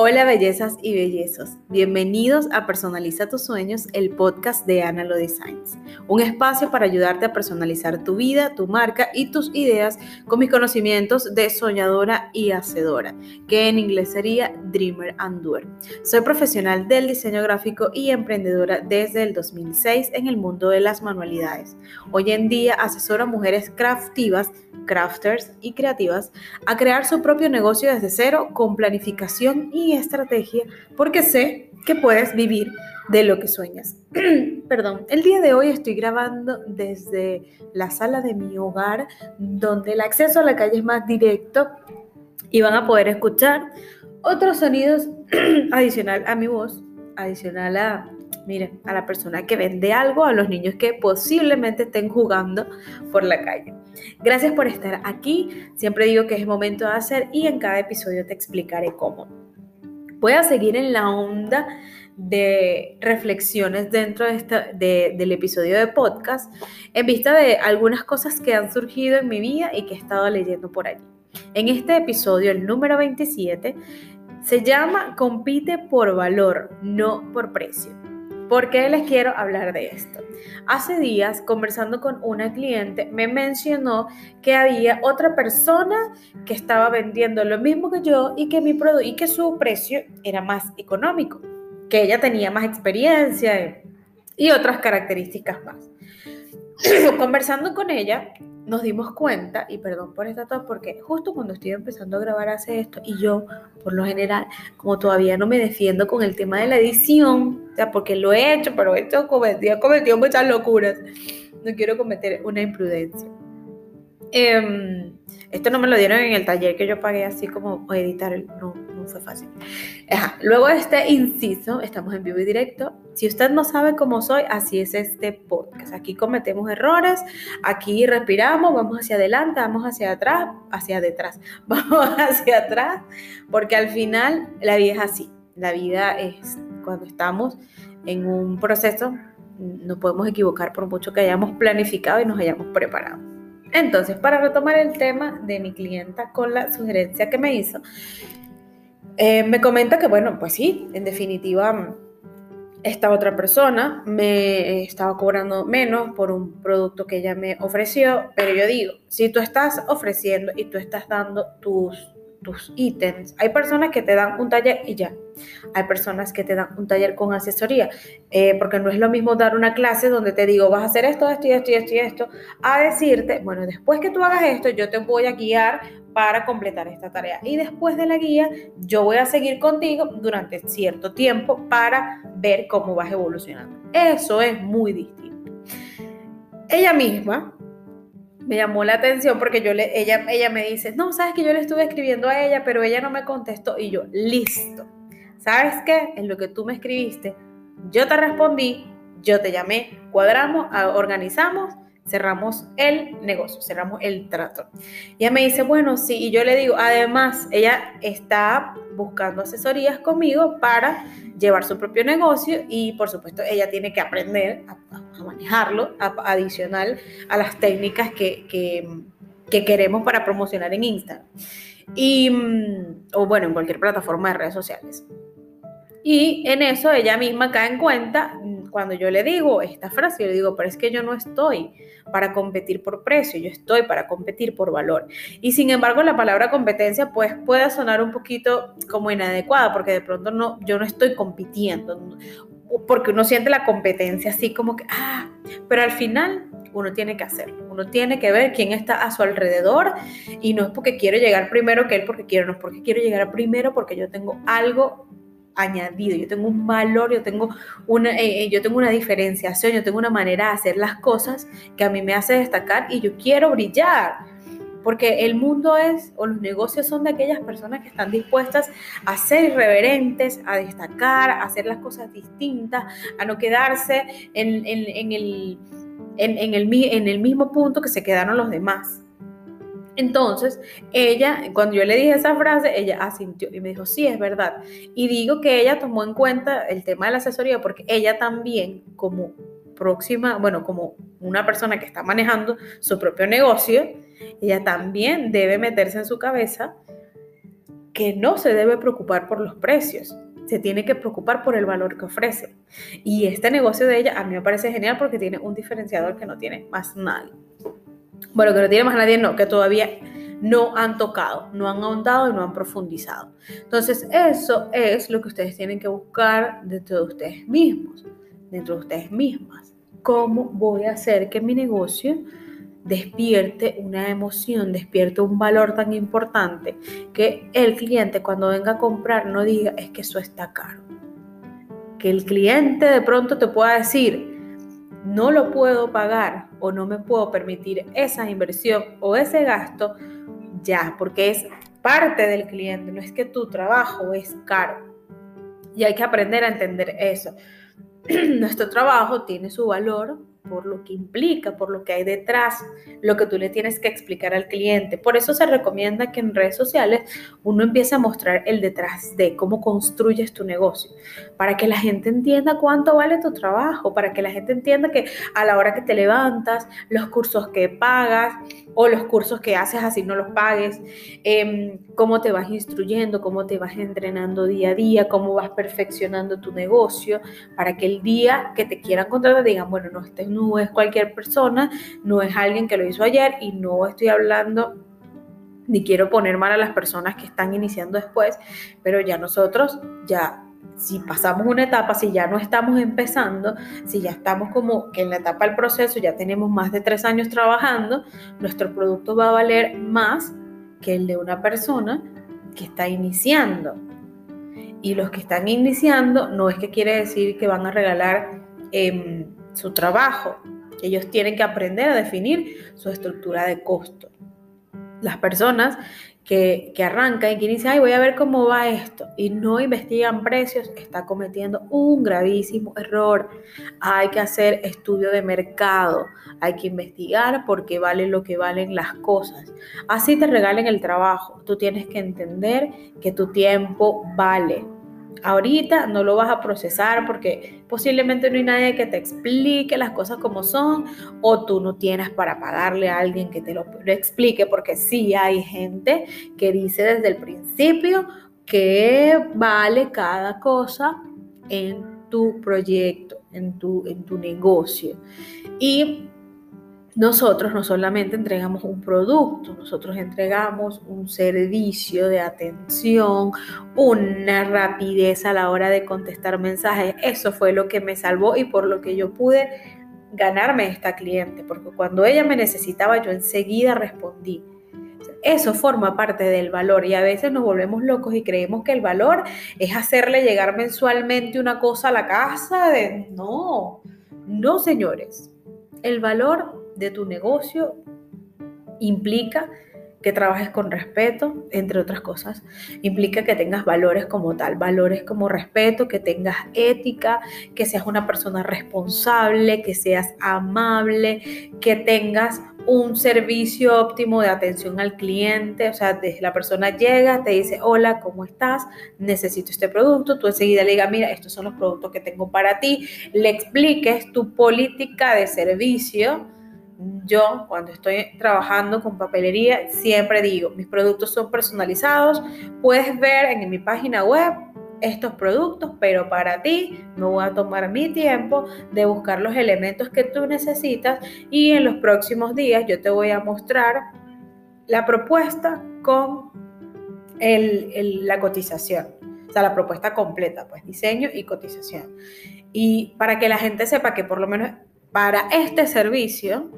Hola bellezas y bellezos, bienvenidos a Personaliza tus sueños, el podcast de Analo Designs, un espacio para ayudarte a personalizar tu vida, tu marca y tus ideas con mis conocimientos de soñadora y hacedora, que en inglés sería Dreamer and Doer. Soy profesional del diseño gráfico y emprendedora desde el 2006 en el mundo de las manualidades. Hoy en día asesoro a mujeres craftivas, crafters y creativas a crear su propio negocio desde cero con planificación y estrategia porque sé que puedes vivir de lo que sueñas. Perdón, el día de hoy estoy grabando desde la sala de mi hogar donde el acceso a la calle es más directo y van a poder escuchar otros sonidos adicional a mi voz, adicional a miren, a la persona que vende algo, a los niños que posiblemente estén jugando por la calle. Gracias por estar aquí. Siempre digo que es momento de hacer y en cada episodio te explicaré cómo. Voy a seguir en la onda de reflexiones dentro de del episodio de podcast en vista de algunas cosas que han surgido en mi vida y que he estado leyendo por allí. En este episodio, el número 27, se llama Compite por valor, no por precio. ¿Por qué les quiero hablar de esto? Hace días, conversando con una cliente, me mencionó que había otra persona que estaba vendiendo lo mismo que yo y que, mi y que su precio era más económico, que ella tenía más experiencia y otras características más. Conversando con ella, nos dimos cuenta, y perdón por esta tos, porque justo cuando estoy empezando a grabar hace esto, y yo, por lo general, como todavía no me defiendo con el tema de la edición, o sea, porque lo he hecho, pero he, hecho, cometido, muchas locuras, no quiero cometer una imprudencia. Em, esto no me lo dieron en el taller que yo pagué así como editar, no fue fácil. Luego de este inciso, estamos en vivo y directo. Si usted no sabe cómo soy, así es este podcast. Aquí cometemos errores, aquí respiramos, vamos hacia adelante, vamos hacia atrás, hacia detrás, vamos hacia atrás, porque al final la vida es así. La vida es cuando estamos en un proceso, no podemos equivocar por mucho que hayamos planificado y nos hayamos preparado. Entonces, para retomar el tema de mi clienta con la sugerencia que me hizo, eh, me comenta que, bueno, pues sí, en definitiva, esta otra persona me estaba cobrando menos por un producto que ella me ofreció, pero yo digo, si tú estás ofreciendo y tú estás dando tus tus ítems. Hay personas que te dan un taller y ya. Hay personas que te dan un taller con asesoría, eh, porque no es lo mismo dar una clase donde te digo, vas a hacer esto, esto y esto y esto y esto, a decirte, bueno, después que tú hagas esto, yo te voy a guiar para completar esta tarea. Y después de la guía, yo voy a seguir contigo durante cierto tiempo para ver cómo vas evolucionando. Eso es muy distinto. Ella misma me llamó la atención porque yo le, ella, ella me dice, no, sabes que yo le estuve escribiendo a ella, pero ella no me contestó y yo, listo. ¿Sabes qué? En lo que tú me escribiste, yo te respondí, yo te llamé, cuadramos, organizamos, cerramos el negocio, cerramos el trato. Ella me dice, bueno, sí, y yo le digo, además, ella está buscando asesorías conmigo para llevar su propio negocio y por supuesto ella tiene que aprender a, manejarlo adicional a las técnicas que, que, queremos para promocionar en Instagram y, mm, o bueno, en cualquier plataforma de redes sociales. Y en eso ella misma cae en cuenta mm, cuando yo le digo esta frase, yo le digo, pero es que yo no estoy para competir por precio, yo estoy para competir por valor. Y sin embargo, la palabra competencia pues puede sonar un poquito como inadecuada, porque de pronto no, yo no estoy compitiendo, porque uno siente la competencia así como que, ah, pero al final uno tiene que hacerlo, uno tiene que ver quién está a su alrededor y no es porque quiero llegar primero que él porque quiero, no es porque quiero llegar primero porque yo tengo algo añadido, yo tengo un valor, yo tengo una, eh, eh, yo tengo una diferenciación, yo tengo una manera de hacer las cosas que a mí me hace destacar y yo quiero brillar. Porque el mundo es, o los negocios son de aquellas personas que están dispuestas a ser irreverentes, a destacar, a hacer las cosas distintas, a no quedarse en, en, el, en, el, en el mismo punto que se quedaron los demás. Entonces, ella, cuando yo le dije esa frase, ella asintió y me dijo, sí, es verdad. Y digo que ella tomó en cuenta el tema de la asesoría porque ella también, como próxima, bueno, como una persona que está manejando su propio negocio, ella también debe meterse en su cabeza que no se debe preocupar por los precios, se tiene que preocupar por el valor que ofrece. Y este negocio de ella a mí me parece genial porque tiene un diferenciador que no tiene más nadie. Bueno, que no tiene más nadie, no, que todavía no han tocado, no han ahondado y no han profundizado. Entonces, eso es lo que ustedes tienen que buscar dentro de ustedes mismos, dentro de ustedes mismas. ¿Cómo voy a hacer que mi negocio despierte una emoción, despierte un valor tan importante que el cliente cuando venga a comprar no diga es que eso está caro. Que el cliente de pronto te pueda decir, no lo puedo pagar o no me puedo permitir esa inversión o ese gasto ya, porque es parte del cliente, no es que tu trabajo es caro. Y hay que aprender a entender eso. Nuestro trabajo tiene su valor, por lo que implica, por lo que hay detrás, lo que tú le tienes que explicar al cliente. Por eso se recomienda que en redes sociales uno empiece a mostrar el detrás de cómo construyes tu negocio, para que la gente entienda cuánto vale tu trabajo, para que la gente entienda que a la hora que te levantas, los cursos que pagas o los cursos que haces así no los pagues, em, cómo te vas instruyendo, cómo te vas entrenando día a día, cómo vas perfeccionando tu negocio, para que el día que te quieran contratar digan, bueno, no, estés no es cualquier persona, no es alguien que lo hizo ayer y no estoy hablando ni quiero poner mal a las personas que están iniciando después, pero ya nosotros ya si pasamos una etapa, si ya no estamos empezando, si ya estamos como que en la etapa del proceso ya tenemos más de tres años trabajando, nuestro producto va a valer más que el de una persona que está iniciando. Y los que están iniciando no es que quiere decir que van a regalar eh, su trabajo. Ellos tienen que aprender a definir su estructura de costo. Las personas que, que, arrancan y que dicen, ay, voy a ver cómo va esto, y no investigan precios, está cometiendo un gravísimo error. Hay que hacer estudio de mercado, hay que investigar por qué vale lo que valen las cosas. Así te regalen el trabajo. Tú tienes que entender que tu tiempo vale ahorita no lo vas a procesar porque posiblemente no hay nadie que te explique las cosas como son o tú no tienes para pagarle a alguien que te lo, explique porque sí hay gente que dice desde el principio que vale cada cosa en tu proyecto, en tu, en tu negocio. Y nosotros no solamente entregamos un producto, nosotros entregamos un servicio de atención, una rapidez a la hora de contestar mensajes. Eso fue lo que me salvó y por lo que yo pude ganarme esta cliente, porque cuando ella me necesitaba yo enseguida respondí. Eso forma parte del valor y a veces nos volvemos locos y creemos que el valor es hacerle llegar mensualmente una cosa a la casa. No, no señores. El valor de tu negocio implica que trabajes con respeto, entre otras cosas. Implica que tengas valores como tal, valores como respeto, que tengas ética, que seas una persona responsable, que seas amable, que tengas un servicio óptimo de atención al cliente, o sea, desde la persona llega, te dice, hola, ¿cómo estás? Necesito este producto, tú enseguida le digas, mira, estos son los productos que tengo para ti, le expliques tu política de servicio, yo cuando estoy trabajando con papelería siempre digo, mis productos son personalizados, puedes ver en mi página web estos productos, pero para ti me voy a tomar mi tiempo de buscar los elementos que tú necesitas y en los próximos días yo te voy a mostrar la propuesta con la cotización, o sea, la propuesta completa, pues diseño y cotización. Y para que la gente sepa que por lo menos para este servicio,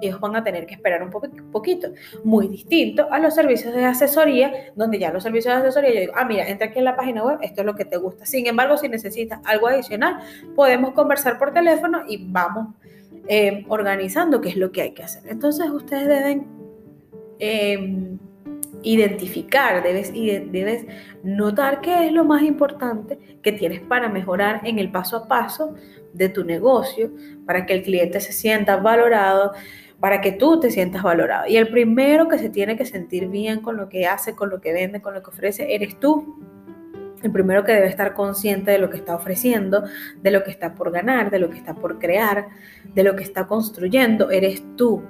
ellos van a tener que esperar un poquito, muy distinto a los servicios de asesoría, donde ya los servicios de asesoría yo digo, ah, mira, entra aquí en la página web, esto es lo que te gusta. Sin embargo, si necesitas algo adicional, podemos conversar por teléfono y vamos eh, organizando qué es lo que hay que hacer. Entonces, ustedes deben em, identificar, debes, debes notar qué es lo más importante que tienes para mejorar en el paso a paso de tu negocio, para que el cliente se sienta valorado, para que tú te sientas valorado. Y el primero que se tiene que sentir bien con lo que hace, con lo que vende, con lo que ofrece, eres tú. El primero que debe estar consciente de lo que está ofreciendo, de lo que está por ganar, de lo que está por crear, de lo que está construyendo, eres tú.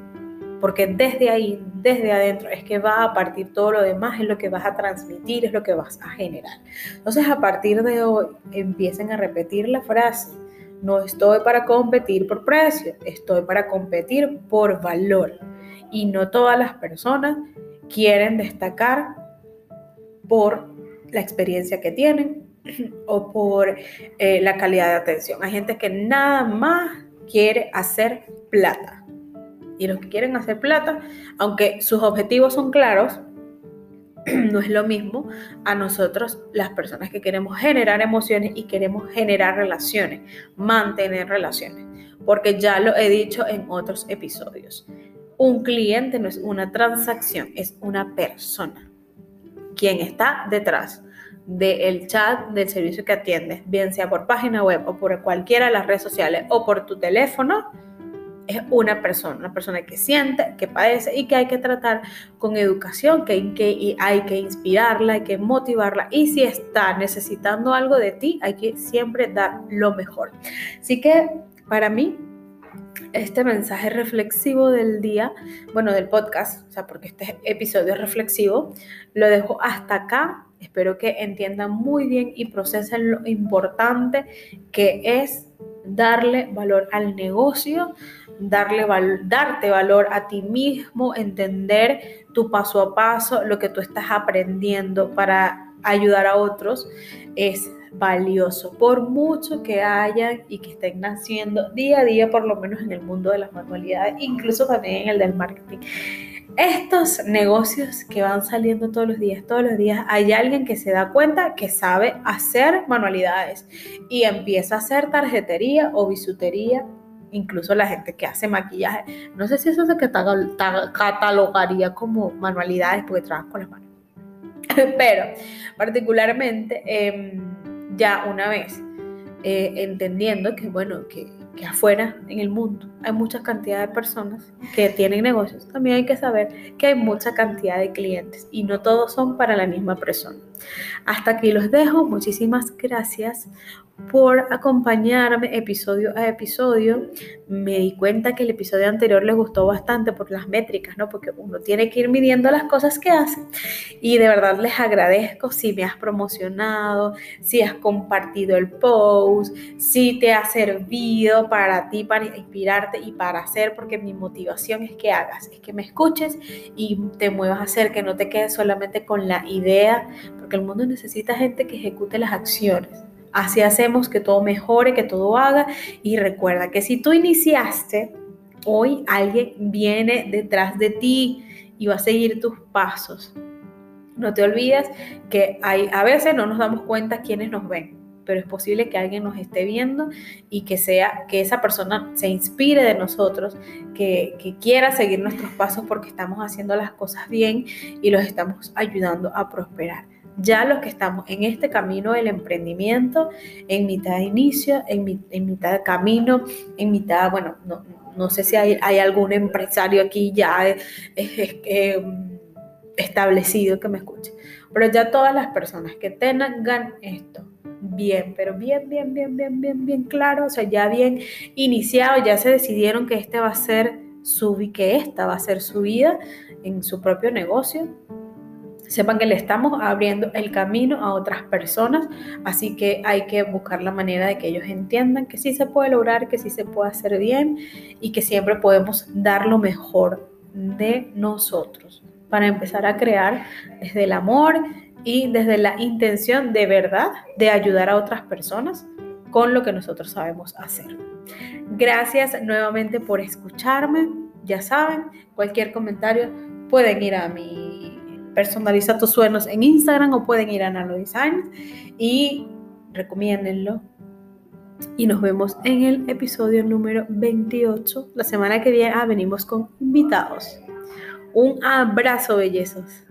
porque desde ahí, desde adentro, es que va a partir todo lo demás, es lo que vas a transmitir, es lo que vas a generar. Entonces, a partir de hoy, empiecen a repetir la frase. No estoy para competir por precio, estoy para competir por valor. Y no todas las personas quieren destacar por la experiencia que tienen o por eh, la calidad de atención. Hay gente que nada más quiere hacer plata. Y los que quieren hacer plata, aunque sus objetivos son claros, no es lo mismo a nosotros, las personas que queremos generar emociones y queremos generar relaciones, mantener relaciones. Porque ya lo he dicho en otros episodios. Un cliente no es una transacción, es una persona. Quien está detrás del chat del servicio que atiendes, bien sea por página web o por cualquiera de las redes sociales o por tu teléfono, es una persona, una persona que siente, que padece y que hay que tratar con educación, que hay que, inspirarla, hay que motivarla y si está necesitando algo de ti, hay que siempre dar lo mejor. Así que para mí, este mensaje reflexivo del día, bueno, del podcast, o sea, porque este episodio es reflexivo, lo dejo hasta acá. Espero que entiendan muy bien y procesen lo importante que es darle valor al negocio, darle darte valor a ti mismo, entender tu paso a paso, lo que tú estás aprendiendo para ayudar a otros, es valioso, por mucho que hayan y que estén naciendo día a día, por lo menos en el mundo de las manualidades, incluso también en el del marketing. Estos negocios que van saliendo todos los días, todos los días, hay alguien que se da cuenta que sabe hacer manualidades y empieza a hacer tarjetería o bisutería incluso la gente que hace maquillaje. No sé si eso se catalogaría como manualidades porque trabajan con las manos. Pero particularmente em, ya una vez eh, entendiendo que, bueno, que, afuera en el mundo hay mucha cantidad de personas que tienen negocios, también hay que saber que hay mucha cantidad de clientes y no todos son para la misma persona. Hasta aquí los dejo, muchísimas gracias por acompañarme episodio a episodio. Me di cuenta que el episodio anterior les gustó bastante por las métricas, ¿no? Porque uno tiene que ir midiendo las cosas que hace. Y de verdad les agradezco si me has promocionado, si has compartido el post, si te ha servido para ti, para inspirarte y para hacer, porque mi motivación es que hagas, es que me escuches y te muevas a hacer, que no te quedes solamente con la idea, porque el mundo necesita gente que ejecute las acciones. Así hacemos que todo mejore, que todo haga. Y recuerda que si tú iniciaste, hoy alguien viene detrás de ti y va a seguir tus pasos. No te olvides que hay, a veces no nos damos cuenta quiénes nos ven, pero es posible que alguien nos esté viendo y que sea que esa persona se inspire de nosotros, que, que quiera seguir nuestros pasos porque estamos haciendo las cosas bien y los estamos ayudando a prosperar ya los que estamos en este camino del emprendimiento, en mitad de inicio, en, mitad de camino, en mitad, bueno, no, sé si hay, algún empresario aquí ya em, establecido que me escuche, pero ya todas las personas que tengan esto bien, pero bien, bien, bien, bien, bien, bien claro, o sea, ya bien iniciado, ya se decidieron que este va a ser su, que esta va a ser su vida en su propio negocio, sepan que le estamos abriendo el camino a otras personas, así que hay que buscar la manera de que ellos entiendan que sí se puede lograr, que sí se puede hacer bien y que siempre podemos dar lo mejor de nosotros para empezar a crear desde el amor y desde la intención de verdad de ayudar a otras personas con lo que nosotros sabemos hacer. Gracias nuevamente por escucharme. Ya saben, cualquier comentario pueden ir a mi personaliza tus sueños en Instagram o pueden ir a Nano Design y recomiéndenlo. Y nos vemos en el episodio número 28. La semana que viene ah, venimos con invitados. Un abrazo, bellezos.